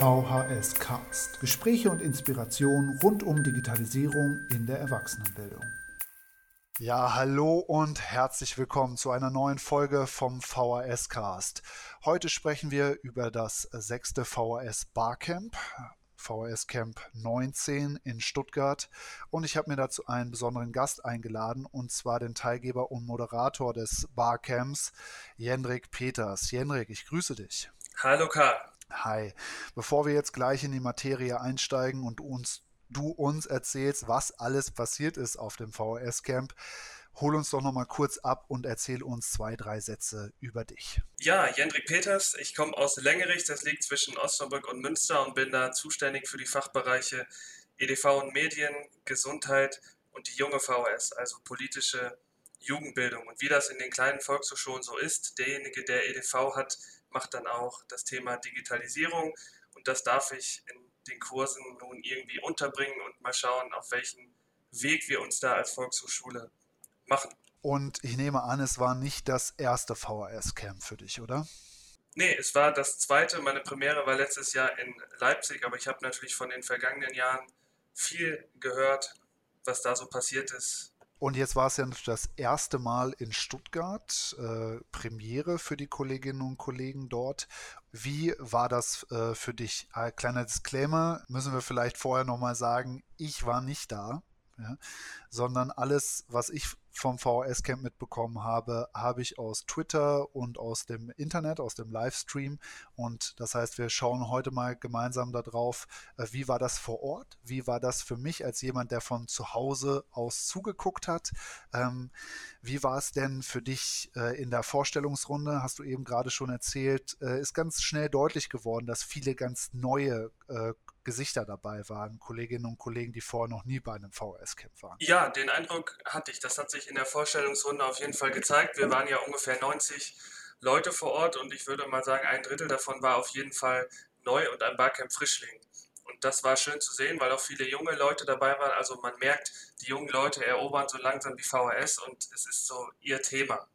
VHS Cast. Gespräche und Inspiration rund um Digitalisierung in der Erwachsenenbildung. Ja, hallo und herzlich willkommen zu einer neuen Folge vom VHS Cast. Heute sprechen wir über das sechste VHS Barcamp. VHS Camp 19 in Stuttgart und ich habe mir dazu einen besonderen Gast eingeladen und zwar den Teilgeber und Moderator des Barcamps, Jendrik Peters. Jendrik, ich grüße dich. Hallo Karl. Hi. Bevor wir jetzt gleich in die Materie einsteigen und uns, du uns erzählst, was alles passiert ist auf dem VHS-Camp, hol uns doch noch mal kurz ab und erzähl uns zwei, drei Sätze über dich. Ja, Jendrik Peters, ich komme aus Längerich, das liegt zwischen Osnabrück und Münster und bin da zuständig für die Fachbereiche EDV und Medien, Gesundheit und die junge VHS, also politische Jugendbildung. Und wie das in den kleinen Volkshochschulen so ist, derjenige, der EDV hat, macht dann auch das Thema Digitalisierung und das darf ich in den Kursen nun irgendwie unterbringen und mal schauen, auf welchen Weg wir uns da als Volkshochschule machen. Und ich nehme an, es war nicht das erste VHS-Camp für dich, oder? Nee, es war das zweite. Meine Premiere war letztes Jahr in Leipzig, aber ich habe natürlich von den vergangenen Jahren viel gehört, was da so passiert ist. Und jetzt war es ja das erste Mal in Stuttgart, äh, Premiere für die Kolleginnen und Kollegen dort. Wie war das äh, für dich? Ein kleiner Disclaimer, müssen wir vielleicht vorher nochmal sagen, ich war nicht da, ja, sondern alles, was ich vom VHS-Camp mitbekommen habe, habe ich aus Twitter und aus dem Internet, aus dem Livestream. Und das heißt, wir schauen heute mal gemeinsam darauf, äh, wie war das vor Ort? Wie war das für mich als jemand, der von zu Hause aus zugeguckt hat? Ähm, wie war es denn für dich äh, in der Vorstellungsrunde? Hast du eben gerade schon erzählt, äh, ist ganz schnell deutlich geworden, dass viele ganz neue Gesichter dabei waren, Kolleginnen und Kollegen, die vorher noch nie bei einem VHS-Camp waren. Ja, den Eindruck hatte ich. Das hat sich in der Vorstellungsrunde auf jeden Fall gezeigt. Wir waren ja ungefähr 90 Leute vor Ort und ich würde mal sagen, ein Drittel davon war auf jeden Fall neu und ein Barcamp Frischling. Und das war schön zu sehen, weil auch viele junge Leute dabei waren. Also man merkt, die jungen Leute erobern so langsam die VHS und es ist so ihr Thema,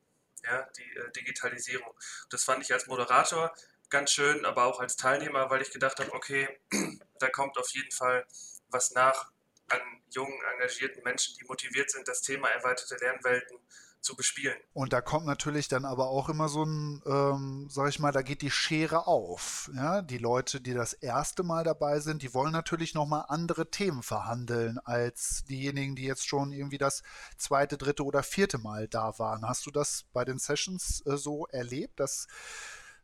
ja, die äh, Digitalisierung. Das fand ich als Moderator ganz schön, aber auch als Teilnehmer, weil ich gedacht habe, okay, da kommt auf jeden Fall was nach an jungen, engagierten Menschen, die motiviert sind, das Thema erweiterte Lernwelten zu bespielen. Und da kommt natürlich dann aber auch immer so ein, ähm, sag ich mal, da geht die Schere auf. Ja? Die Leute, die das erste Mal dabei sind, die wollen natürlich nochmal andere Themen verhandeln als diejenigen, die jetzt schon irgendwie das zweite, dritte oder vierte Mal da waren. Hast du das bei den Sessions äh, so erlebt, dass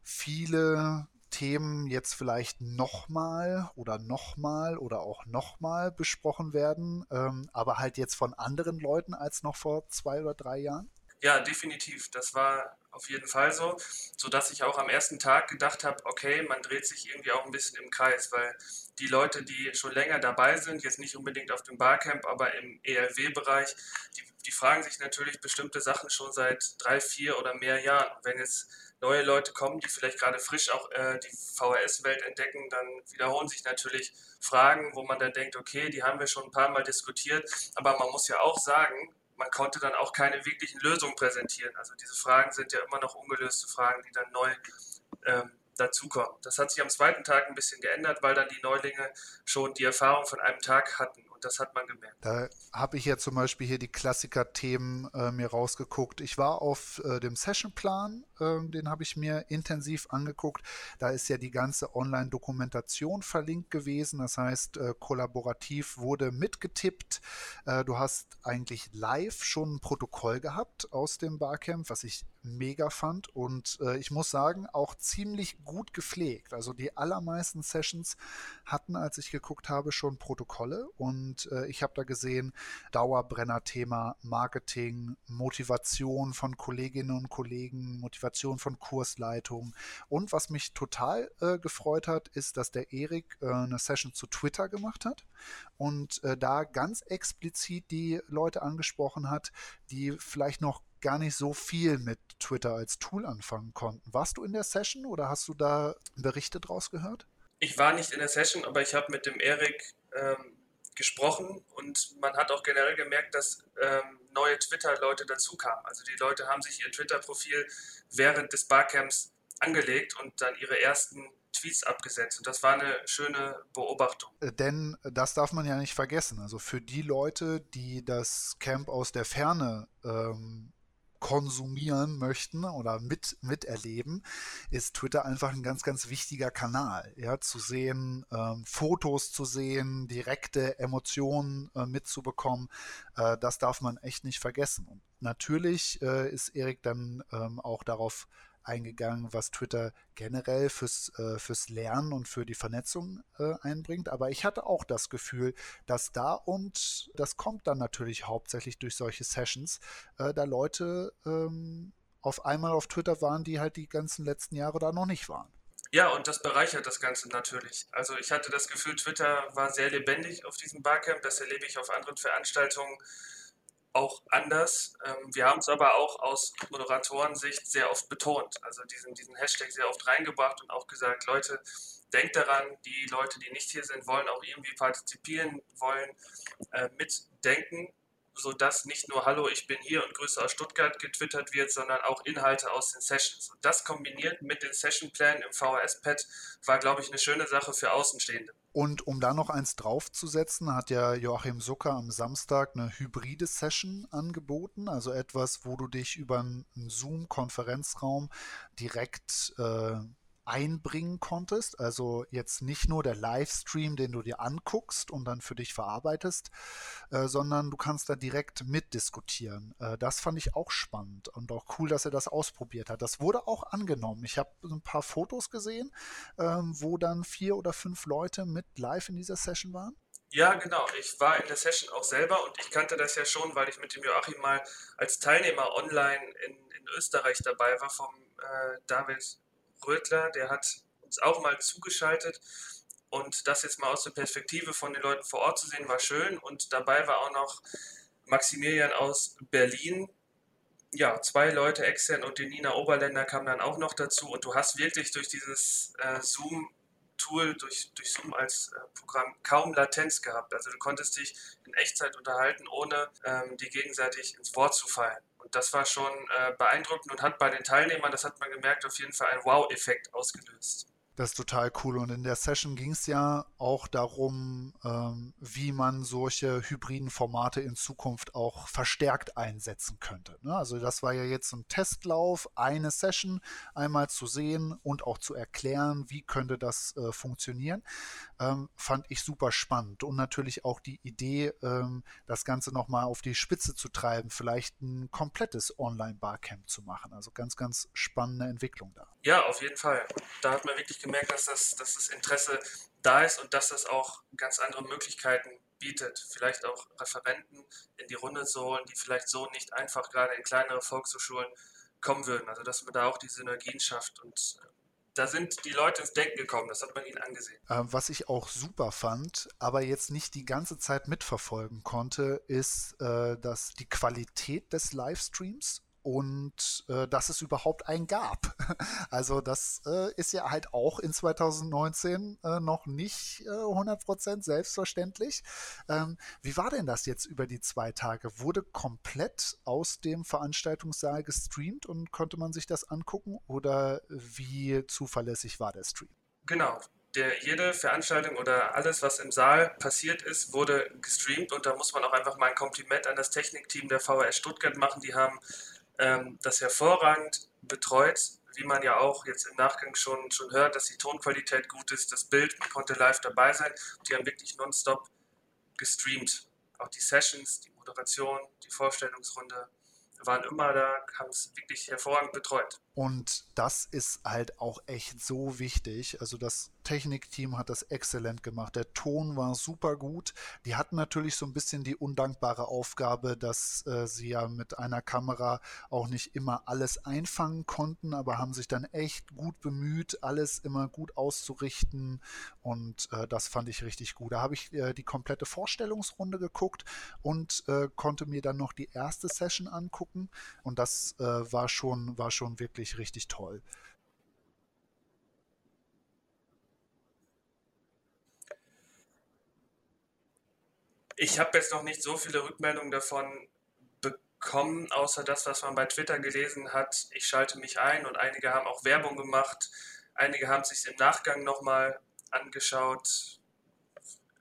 viele Themen jetzt vielleicht nochmal oder nochmal oder auch nochmal besprochen werden, ähm, aber halt jetzt von anderen Leuten als noch vor zwei oder drei Jahren? Ja, definitiv. Das war auf jeden Fall so, sodass ich auch am ersten Tag gedacht habe, okay, man dreht sich irgendwie auch ein bisschen im Kreis, weil die Leute, die schon länger dabei sind, jetzt nicht unbedingt auf dem Barcamp, aber im ELW-Bereich, die, die fragen sich natürlich bestimmte Sachen schon seit drei, vier oder mehr Jahren. wenn jetzt neue Leute kommen, die vielleicht gerade frisch auch äh, die VHS-Welt entdecken, dann wiederholen sich natürlich Fragen, wo man dann denkt, okay, die haben wir schon ein paar Mal diskutiert, aber man muss ja auch sagen, man konnte dann auch keine wirklichen Lösungen präsentieren. Also diese Fragen sind ja immer noch ungelöste Fragen, die dann neu ähm, dazukommen. Das hat sich am zweiten Tag ein bisschen geändert, weil dann die Neulinge schon die Erfahrung von einem Tag hatten das hat man gemerkt. Da habe ich ja zum Beispiel hier die Klassiker-Themen äh, mir rausgeguckt. Ich war auf äh, dem Sessionplan, äh, den habe ich mir intensiv angeguckt. Da ist ja die ganze Online-Dokumentation verlinkt gewesen. Das heißt, äh, kollaborativ wurde mitgetippt. Äh, du hast eigentlich live schon ein Protokoll gehabt aus dem Barcamp, was ich mega fand. Und äh, ich muss sagen, auch ziemlich gut gepflegt. Also die allermeisten Sessions hatten, als ich geguckt habe, schon Protokolle. Und äh, ich habe da gesehen, Dauerbrenner-Thema Marketing, Motivation von Kolleginnen und Kollegen, Motivation von Kursleitungen und was mich total äh, gefreut hat, ist, dass der Erik äh, eine Session zu Twitter gemacht hat und äh, da ganz explizit die Leute angesprochen hat, die vielleicht noch gar nicht so viel mit Twitter als Tool anfangen konnten. Warst du in der Session oder hast du da Berichte draus gehört? Ich war nicht in der Session, aber ich habe mit dem Erik ähm, gesprochen und man hat auch generell gemerkt, dass ähm, neue Twitter-Leute dazukamen. Also die Leute haben sich ihr Twitter-Profil während des Barcamps angelegt und dann ihre ersten Tweets abgesetzt. Und das war eine schöne Beobachtung. Äh, denn das darf man ja nicht vergessen. Also für die Leute, die das Camp aus der Ferne ähm, konsumieren möchten oder mit, miterleben, ist Twitter einfach ein ganz, ganz wichtiger Kanal. Ja, zu sehen, ähm, Fotos zu sehen, direkte Emotionen äh, mitzubekommen, äh, das darf man echt nicht vergessen. Und natürlich äh, ist Erik dann ähm, auch darauf eingegangen, was Twitter generell fürs, äh, fürs Lernen und für die Vernetzung äh, einbringt. Aber ich hatte auch das Gefühl, dass da und das kommt dann natürlich hauptsächlich durch solche Sessions, äh, da Leute ähm, auf einmal auf Twitter waren, die halt die ganzen letzten Jahre da noch nicht waren. Ja, und das bereichert das Ganze natürlich. Also ich hatte das Gefühl, Twitter war sehr lebendig auf diesem Barcamp. Das erlebe ich auf anderen Veranstaltungen auch anders. Ähm, wir haben es aber auch aus Moderatorensicht sehr oft betont, also diesen, diesen Hashtag sehr oft reingebracht und auch gesagt, Leute, denkt daran, die Leute, die nicht hier sind, wollen auch irgendwie partizipieren, wollen äh, mitdenken sodass nicht nur Hallo, ich bin hier und Grüße aus Stuttgart getwittert wird, sondern auch Inhalte aus den Sessions. Und das kombiniert mit den Session-Plänen im VHS-Pad war, glaube ich, eine schöne Sache für Außenstehende. Und um da noch eins draufzusetzen, hat ja Joachim Zucker am Samstag eine hybride Session angeboten, also etwas, wo du dich über einen Zoom-Konferenzraum direkt äh, einbringen konntest. Also jetzt nicht nur der Livestream, den du dir anguckst und dann für dich verarbeitest, äh, sondern du kannst da direkt mitdiskutieren. Äh, das fand ich auch spannend und auch cool, dass er das ausprobiert hat. Das wurde auch angenommen. Ich habe ein paar Fotos gesehen, ähm, wo dann vier oder fünf Leute mit live in dieser Session waren. Ja, genau. Ich war in der Session auch selber und ich kannte das ja schon, weil ich mit dem Joachim mal als Teilnehmer online in, in Österreich dabei war, vom äh, David Rötler, der hat uns auch mal zugeschaltet. Und das jetzt mal aus der Perspektive von den Leuten vor Ort zu sehen, war schön. Und dabei war auch noch Maximilian aus Berlin. Ja, zwei Leute extern und die Nina Oberländer kamen dann auch noch dazu. Und du hast wirklich durch dieses äh, Zoom-Tool, durch, durch Zoom als äh, Programm kaum Latenz gehabt. Also du konntest dich in Echtzeit unterhalten, ohne ähm, dir gegenseitig ins Wort zu fallen. Und das war schon äh, beeindruckend und hat bei den Teilnehmern, das hat man gemerkt, auf jeden Fall einen Wow-Effekt ausgelöst. Das ist total cool. Und in der Session ging es ja auch darum, ähm, wie man solche hybriden Formate in Zukunft auch verstärkt einsetzen könnte. Ne? Also das war ja jetzt ein Testlauf, eine Session einmal zu sehen und auch zu erklären, wie könnte das äh, funktionieren. Ähm, fand ich super spannend. Und natürlich auch die Idee, ähm, das Ganze nochmal auf die Spitze zu treiben, vielleicht ein komplettes Online-Barcamp zu machen. Also ganz, ganz spannende Entwicklung da. Ja, auf jeden Fall. Da hat man wirklich gemerkt, dass das, dass das Interesse da ist und dass das auch ganz andere Möglichkeiten bietet. Vielleicht auch Referenten in die Runde zu holen, die vielleicht so nicht einfach gerade in kleinere Volkshochschulen kommen würden. Also dass man da auch die Synergien schafft und äh, da sind die Leute ins Denken gekommen, das hat man ihnen angesehen. Äh, was ich auch super fand, aber jetzt nicht die ganze Zeit mitverfolgen konnte, ist, äh, dass die Qualität des Livestreams und äh, dass es überhaupt einen gab. Also das äh, ist ja halt auch in 2019 äh, noch nicht äh, 100% selbstverständlich. Ähm, wie war denn das jetzt über die zwei Tage? Wurde komplett aus dem Veranstaltungssaal gestreamt und konnte man sich das angucken oder wie zuverlässig war der Stream? Genau, der, jede Veranstaltung oder alles, was im Saal passiert ist, wurde gestreamt und da muss man auch einfach mal ein Kompliment an das Technikteam der VHS Stuttgart machen. Die haben ähm, das hervorragend betreut, wie man ja auch jetzt im Nachgang schon, schon hört, dass die Tonqualität gut ist, das Bild, man konnte live dabei sein. Die haben wirklich nonstop gestreamt. Auch die Sessions, die Moderation, die Vorstellungsrunde waren immer da, haben es wirklich hervorragend betreut. Und das ist halt auch echt so wichtig. Also das Technikteam hat das exzellent gemacht. Der Ton war super gut. Die hatten natürlich so ein bisschen die undankbare Aufgabe, dass äh, sie ja mit einer Kamera auch nicht immer alles einfangen konnten, aber haben sich dann echt gut bemüht, alles immer gut auszurichten. Und äh, das fand ich richtig gut. Da habe ich äh, die komplette Vorstellungsrunde geguckt und äh, konnte mir dann noch die erste Session angucken. Und das äh, war schon, war schon wirklich wirklich richtig toll. Ich habe jetzt noch nicht so viele Rückmeldungen davon bekommen, außer das, was man bei Twitter gelesen hat. Ich schalte mich ein und einige haben auch Werbung gemacht. Einige haben sich im Nachgang nochmal angeschaut.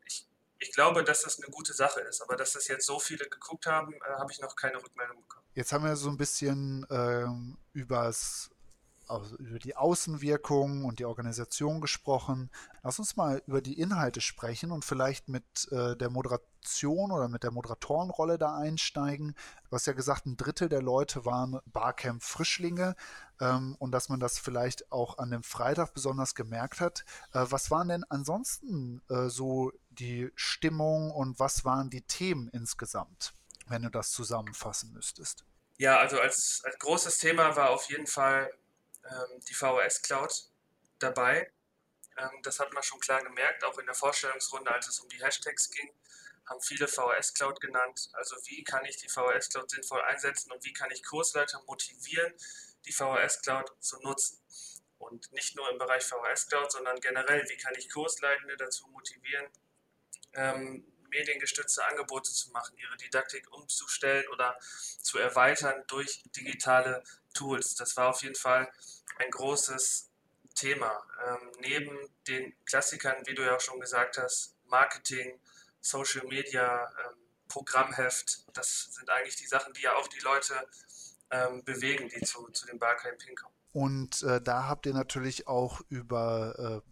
Ich, ich glaube, dass das eine gute Sache ist, aber dass das jetzt so viele geguckt haben, äh, habe ich noch keine Rückmeldung bekommen. Jetzt haben wir so ein bisschen ähm, übers über die Außenwirkung und die Organisation gesprochen. Lass uns mal über die Inhalte sprechen und vielleicht mit äh, der Moderation oder mit der Moderatorenrolle da einsteigen. Du hast ja gesagt, ein Drittel der Leute waren Barcamp-Frischlinge ähm, und dass man das vielleicht auch an dem Freitag besonders gemerkt hat. Äh, was waren denn ansonsten äh, so die Stimmung und was waren die Themen insgesamt, wenn du das zusammenfassen müsstest? Ja, also als, als großes Thema war auf jeden Fall ähm, die VHS Cloud dabei. Ähm, das hat man schon klar gemerkt, auch in der Vorstellungsrunde, als es um die Hashtags ging, haben viele VHS Cloud genannt. Also wie kann ich die VHS Cloud sinnvoll einsetzen und wie kann ich Kursleiter motivieren, die VHS Cloud zu nutzen. Und nicht nur im Bereich VHS Cloud, sondern generell, wie kann ich Kursleitende dazu motivieren, ähm, mediengestützte Angebote zu machen, ihre Didaktik umzustellen oder zu erweitern durch digitale Tools. Das war auf jeden Fall ein großes Thema. Ähm, neben den Klassikern, wie du ja auch schon gesagt hast, Marketing, Social Media, ähm, Programmheft, das sind eigentlich die Sachen, die ja auch die Leute ähm, bewegen, die zu, zu dem Barcamp kommen. Und äh, da habt ihr natürlich auch über äh,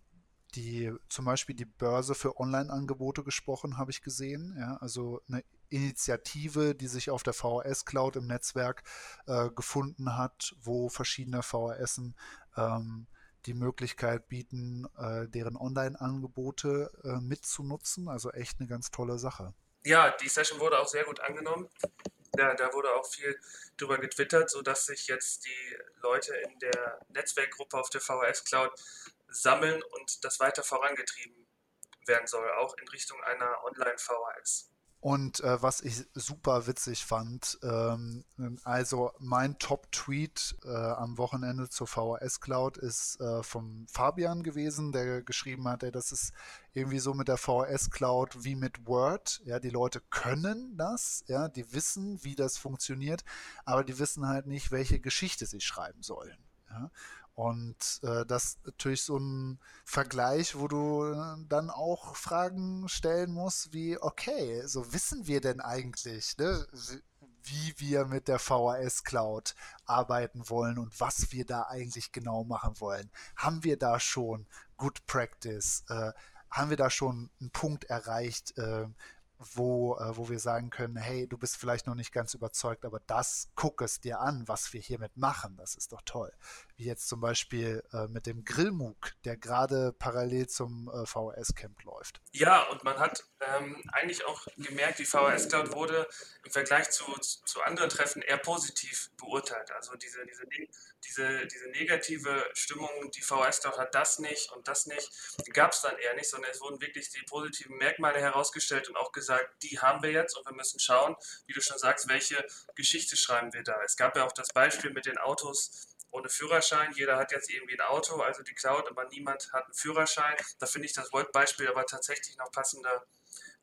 die zum Beispiel die Börse für Online-Angebote gesprochen, habe ich gesehen. Ja, also eine Initiative, die sich auf der VHS Cloud im Netzwerk äh, gefunden hat, wo verschiedene VHSen ähm, die Möglichkeit bieten, äh, deren Online-Angebote äh, mitzunutzen. Also echt eine ganz tolle Sache. Ja, die Session wurde auch sehr gut angenommen. Ja, da wurde auch viel drüber getwittert, sodass sich jetzt die Leute in der Netzwerkgruppe auf der VHS Cloud sammeln und das weiter vorangetrieben werden soll, auch in Richtung einer Online-VHS. Und äh, was ich super witzig fand, ähm, also mein Top-Tweet äh, am Wochenende zur VHS Cloud ist äh, vom Fabian gewesen, der geschrieben hat, ey, das ist irgendwie so mit der VHS Cloud wie mit Word. Ja, die Leute können das, ja, die wissen, wie das funktioniert, aber die wissen halt nicht, welche Geschichte sie schreiben sollen. Ja? Und äh, das ist natürlich so ein Vergleich, wo du äh, dann auch Fragen stellen musst, wie, okay, so wissen wir denn eigentlich, ne, wie wir mit der VHS Cloud arbeiten wollen und was wir da eigentlich genau machen wollen. Haben wir da schon Good Practice? Äh, haben wir da schon einen Punkt erreicht, äh, wo, äh, wo wir sagen können, hey, du bist vielleicht noch nicht ganz überzeugt, aber das guck es dir an, was wir hiermit machen. Das ist doch toll. Wie jetzt zum Beispiel äh, mit dem Grillmug, der gerade parallel zum äh, VHS-Camp läuft. Ja, und man hat ähm, eigentlich auch gemerkt, die VHS Cloud wurde im Vergleich zu, zu anderen Treffen eher positiv beurteilt. Also diese, diese, diese, diese negative Stimmung, die VHS Cloud hat das nicht und das nicht, gab es dann eher nicht, sondern es wurden wirklich die positiven Merkmale herausgestellt und auch gesagt, gesagt, die haben wir jetzt und wir müssen schauen, wie du schon sagst, welche Geschichte schreiben wir da. Es gab ja auch das Beispiel mit den Autos ohne Führerschein. Jeder hat jetzt irgendwie ein Auto, also die Cloud, aber niemand hat einen Führerschein. Da finde ich das Volt-Beispiel aber tatsächlich noch passender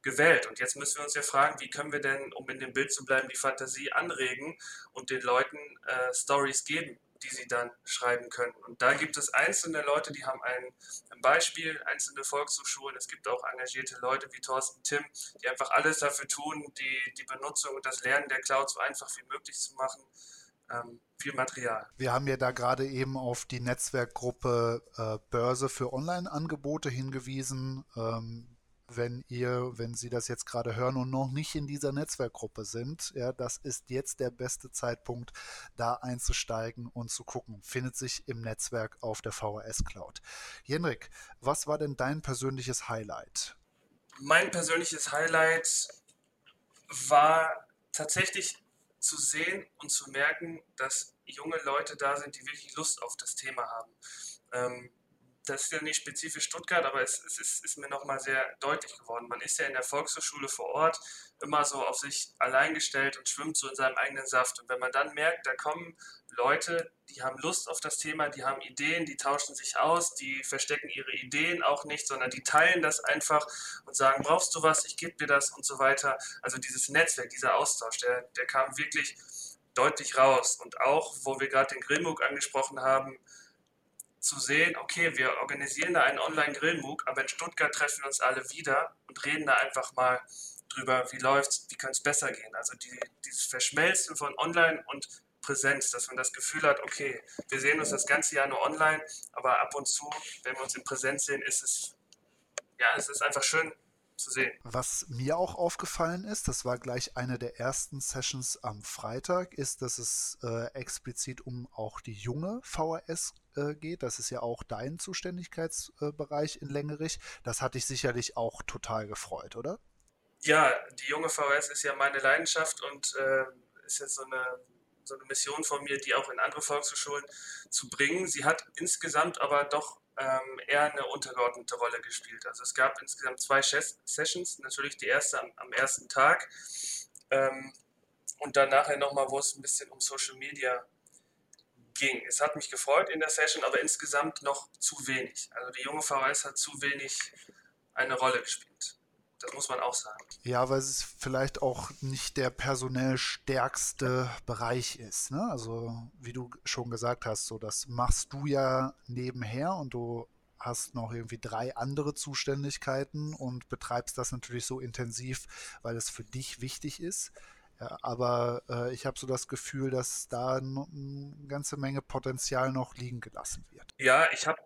gewählt. Und jetzt müssen wir uns ja fragen, wie können wir denn, um in dem Bild zu bleiben, die Fantasie anregen und den Leuten äh, Stories geben, die sie dann schreiben können. Und da gibt es einzelne Leute, die haben ein, ein Beispiel, einzelne Volkshochschulen. Es gibt auch engagierte Leute wie Thorsten Tim, die einfach alles dafür tun, die, die Benutzung und das Lernen der Cloud so einfach wie möglich zu machen. Ähm, viel Material. Wir haben ja da gerade eben auf die Netzwerkgruppe äh, Börse für Online-Angebote hingewiesen. Ähm, wenn ihr, wenn Sie das jetzt gerade hören und noch nicht in dieser Netzwerkgruppe sind, ja, das ist jetzt der beste Zeitpunkt, da einzusteigen und zu gucken. Findet sich im Netzwerk auf der VHS Cloud. Jenrik, was war denn dein persönliches Highlight? Mein persönliches Highlight war tatsächlich zu sehen und zu merken, dass junge Leute da sind, die wirklich Lust auf das Thema haben. Ähm, das ist ja nicht spezifisch Stuttgart, aber es, es ist, ist, mir nochmal sehr deutlich geworden. Man ist ja in der Volkshochschule vor Ort immer so auf sich allein gestellt und schwimmt so in seinem eigenen Saft. Und wenn man dann merkt, da kommen Leute, die haben Lust auf das Thema, die haben Ideen, die tauschen sich aus, die verstecken ihre Ideen auch nicht, sondern die teilen das einfach und sagen, brauchst du was, ich gebe dir das und so weiter. Also dieses Netzwerk, dieser Austausch, der, der kam wirklich deutlich raus. Und auch, wo wir gerade den Grillmug angesprochen haben, zu sehen, okay, wir organisieren da einen Online-Grillmug, aber in Stuttgart treffen wir uns alle wieder und reden da einfach mal drüber, wie läuft's, wie könnte es besser gehen. Also die, dieses Verschmelzen von Online und Präsenz, dass man das Gefühl hat, okay, wir sehen uns das ganze Jahr nur online, aber ab und zu, wenn wir uns in Präsenz sehen, ist es, ja, es ist einfach schön, zu sehen. Was mir auch aufgefallen ist, das war gleich eine der ersten Sessions am Freitag, ist, dass es äh, explizit um auch die junge VHS äh, geht. Das ist ja auch dein Zuständigkeitsbereich in Längerich. Das hat dich sicherlich auch total gefreut, oder? Ja, die junge VHS ist ja meine Leidenschaft und äh, ist jetzt so eine so eine Mission von mir, die auch in andere Volkshochschulen zu bringen. Sie hat insgesamt aber doch ähm, eher eine untergeordnete Rolle gespielt. Also es gab insgesamt zwei Sessions, natürlich die erste am, am ersten Tag ähm, und dann nachher nochmal, wo es ein bisschen um Social Media ging. Es hat mich gefreut in der Session, aber insgesamt noch zu wenig. Also die junge VHS hat zu wenig eine Rolle gespielt. Das muss man auch sagen. Ja, weil es vielleicht auch nicht der personell stärkste Bereich ist. Ne? Also, wie du schon gesagt hast, so das machst du ja nebenher und du hast noch irgendwie drei andere Zuständigkeiten und betreibst das natürlich so intensiv, weil es für dich wichtig ist. Ja, aber äh, ich habe so das Gefühl, dass da eine ganze Menge Potenzial noch liegen gelassen wird. Ja, ich habe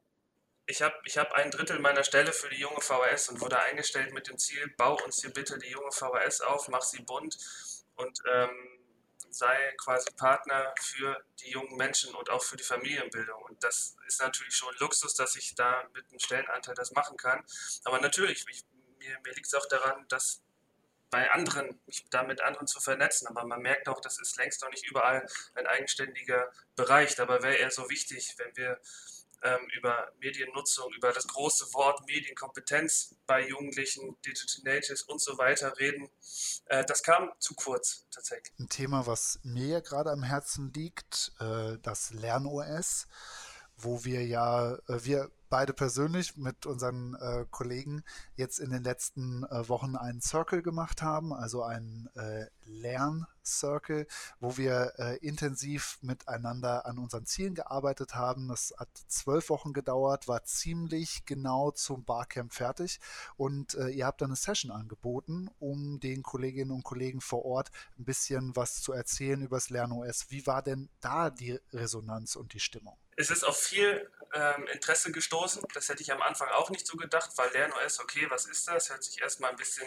ich habe ich hab ein Drittel meiner Stelle für die junge VHS und wurde eingestellt mit dem Ziel, bau uns hier bitte die junge VHS auf, mach sie bunt und ähm, sei quasi Partner für die jungen Menschen und auch für die Familienbildung. Und das ist natürlich schon Luxus, dass ich da mit einem Stellenanteil das machen kann. Aber natürlich, ich, mir, mir liegt es auch daran, dass bei anderen, mich da mit anderen zu vernetzen. Aber man merkt auch, das ist längst noch nicht überall ein eigenständiger Bereich. Dabei wäre er so wichtig, wenn wir ähm, über Mediennutzung, über das große Wort Medienkompetenz bei Jugendlichen, Digital Natives und so weiter reden. Äh, das kam zu kurz tatsächlich. Ein Thema, was mir gerade am Herzen liegt, äh, das LernOS, wo wir ja, äh, wir beide persönlich mit unseren äh, Kollegen jetzt in den letzten äh, Wochen einen Circle gemacht haben, also einen äh, Lern-Circle, wo wir äh, intensiv miteinander an unseren Zielen gearbeitet haben. Das hat zwölf Wochen gedauert, war ziemlich genau zum Barcamp fertig und äh, ihr habt dann eine Session angeboten, um den Kolleginnen und Kollegen vor Ort ein bisschen was zu erzählen über das LernOS. Wie war denn da die Resonanz und die Stimmung? Es ist auf viel ähm, Interesse gestoßen. Das hätte ich am Anfang auch nicht so gedacht, weil LernOS, okay, was ist das? Hört sich erstmal ein bisschen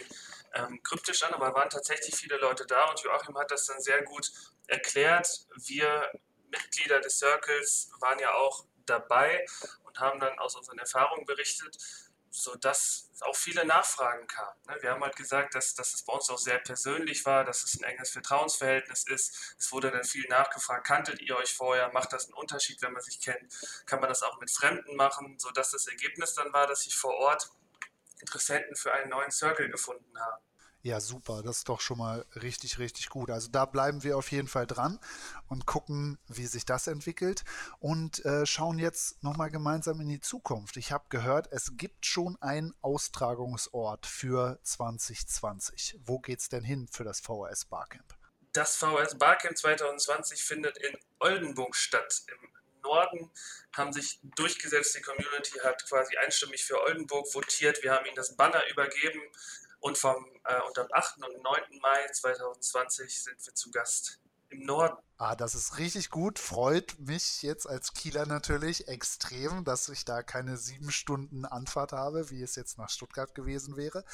ähm, kryptisch an, aber waren tatsächlich viele Leute da und Joachim hat das dann sehr gut erklärt. Wir Mitglieder des Circles waren ja auch dabei und haben dann aus unseren Erfahrungen berichtet sodass auch viele Nachfragen kamen. Ne? Wir haben halt gesagt, dass, dass es bei uns auch sehr persönlich war, dass es ein enges Vertrauensverhältnis ist. Es wurde dann viel nachgefragt, kanntet ihr euch vorher, macht das einen Unterschied, wenn man sich kennt? Kann man das auch mit Fremden machen, sodass das Ergebnis dann war, dass sich vor Ort Interessenten für einen neuen Circle gefunden haben. Ja, super. Das ist doch schon mal richtig, richtig gut. Also da bleiben wir auf jeden Fall dran und gucken, wie sich das entwickelt und äh, schauen jetzt nochmal gemeinsam in die Zukunft. Ich habe gehört, es gibt schon einen Austragungsort für 2020. Wo geht es denn hin für das VHS Barcamp? Das VHS Barcamp 2020 findet in Oldenburg statt, im Norden haben sich durchgesetzt. Die Community hat quasi einstimmig für Oldenburg votiert. Wir haben ihnen das Banner übergeben. Und, vom, äh, und am 8. und 9. Mai 2020 sind wir zu Gast im Norden. Ah, das ist richtig gut. Freut mich jetzt als Kieler natürlich extrem, dass ich da keine sieben Stunden Anfahrt habe, wie es jetzt nach Stuttgart gewesen wäre.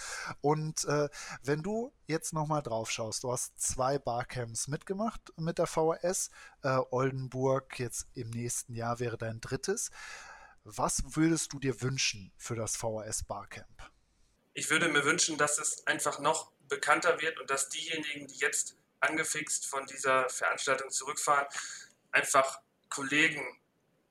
Und äh, wenn du jetzt nochmal drauf schaust, du hast zwei Barcamps mitgemacht mit der VHS. Äh, Oldenburg jetzt im nächsten Jahr wäre dein drittes. Was würdest du dir wünschen für das VHS Barcamp? Ich würde mir wünschen, dass es einfach noch bekannter wird und dass diejenigen, die jetzt angefixt von dieser Veranstaltung zurückfahren, einfach Kollegen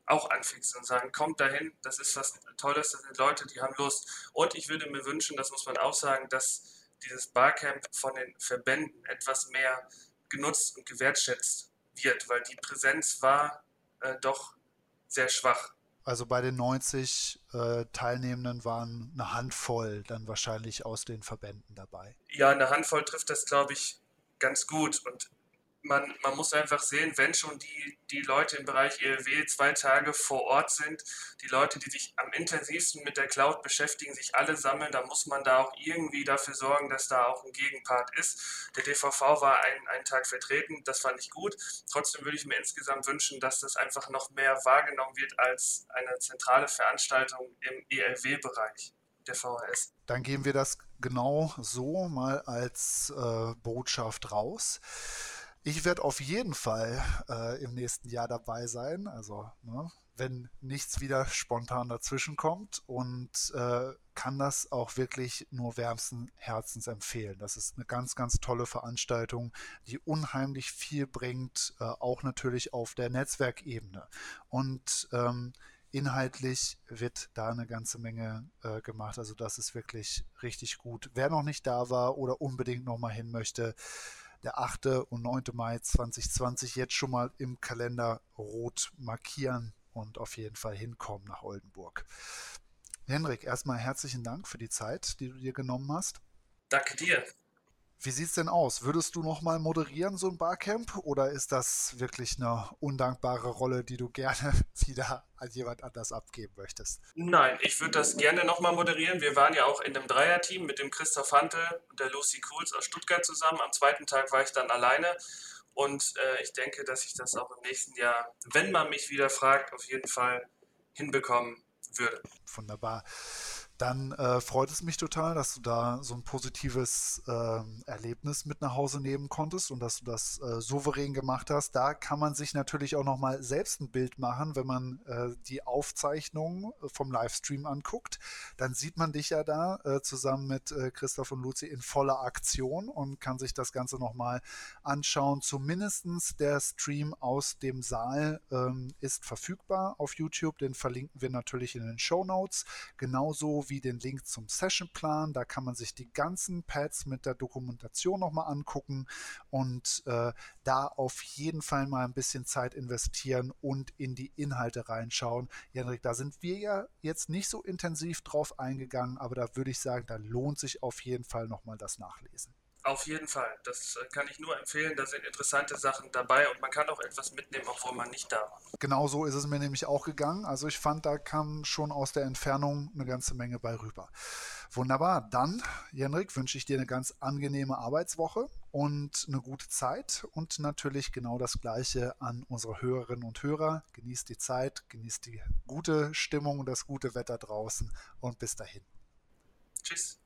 auch anfixen und sagen, kommt dahin, das ist was Tolles, das sind Leute, die haben Lust. Und ich würde mir wünschen, das muss man auch sagen, dass dieses Barcamp von den Verbänden etwas mehr genutzt und gewertschätzt wird, weil die Präsenz war äh, doch sehr schwach. Also bei den 90 äh, Teilnehmenden waren eine Handvoll dann wahrscheinlich aus den Verbänden dabei. Ja, eine Handvoll trifft das, glaube ich, ganz gut. Und man, man muss einfach sehen, wenn schon die, die Leute im Bereich ELW zwei Tage vor Ort sind, die Leute, die sich am intensivsten mit der Cloud beschäftigen, sich alle sammeln, dann muss man da auch irgendwie dafür sorgen, dass da auch ein Gegenpart ist. Der DVV war ein, einen Tag vertreten, das fand ich gut. Trotzdem würde ich mir insgesamt wünschen, dass das einfach noch mehr wahrgenommen wird als eine zentrale Veranstaltung im ELW-Bereich der VHS. Dann geben wir das genau so mal als äh, Botschaft raus. Ich werde auf jeden Fall äh, im nächsten Jahr dabei sein. Also, ne, wenn nichts wieder spontan dazwischen kommt und äh, kann das auch wirklich nur wärmsten Herzens empfehlen. Das ist eine ganz, ganz tolle Veranstaltung, die unheimlich viel bringt, äh, auch natürlich auf der Netzwerkebene. Und ähm, inhaltlich wird da eine ganze Menge äh, gemacht. Also das ist wirklich richtig gut. Wer noch nicht da war oder unbedingt noch mal hin möchte, der 8. und 9. Mai 2020 jetzt schon mal im Kalender rot markieren und auf jeden Fall hinkommen nach Oldenburg. Henrik, erstmal herzlichen Dank für die Zeit, die du dir genommen hast. Danke dir. Wie sieht es denn aus? Würdest du nochmal moderieren, so ein Barcamp? Oder ist das wirklich eine undankbare Rolle, die du gerne wieder an jemand anders abgeben möchtest? Nein, ich würde das gerne nochmal moderieren. Wir waren ja auch in einem Dreierteam mit dem Christoph Hantel und der Lucy Cools aus Stuttgart zusammen. Am zweiten Tag war ich dann alleine. Und äh, ich denke, dass ich das auch im nächsten Jahr, wenn man mich wieder fragt, auf jeden Fall hinbekommen würde. Wunderbar dann äh, freut es mich total, dass du da so ein positives äh, Erlebnis mit nach Hause nehmen konntest und dass du das äh, souverän gemacht hast. Da kann man sich natürlich auch noch mal selbst ein Bild machen, wenn man äh, die Aufzeichnung vom Livestream anguckt. Dann sieht man dich ja da äh, zusammen mit äh, Christoph und Luzi in voller Aktion und kann sich das Ganze noch mal anschauen. Zumindestens der Stream aus dem Saal ähm, ist verfügbar auf YouTube. Den verlinken wir natürlich in den Show Notes. Genauso wie den Link zum Sessionplan. Da kann man sich die ganzen Pads mit der Dokumentation nochmal angucken und äh, da auf jeden Fall mal ein bisschen Zeit investieren und in die Inhalte reinschauen. Janrik, da sind wir ja jetzt nicht so intensiv drauf eingegangen, aber da würde ich sagen, da lohnt sich auf jeden Fall nochmal das Nachlesen. Auf jeden Fall. Das äh, kann ich nur empfehlen. Da sind interessante Sachen dabei und man kann auch etwas mitnehmen, obwohl man nicht da war. Genau so ist es mir nämlich auch gegangen. Also ich fand, da kam schon aus der Entfernung eine ganze Menge bei rüber. Wunderbar. Dann, Jenrik, wünsche ich dir eine ganz angenehme Arbeitswoche und eine gute Zeit und natürlich genau das Gleiche an unsere Hörerinnen und Hörer. Genießt die Zeit, genießt die gute Stimmung und das gute Wetter draußen und bis dahin. Tschüss.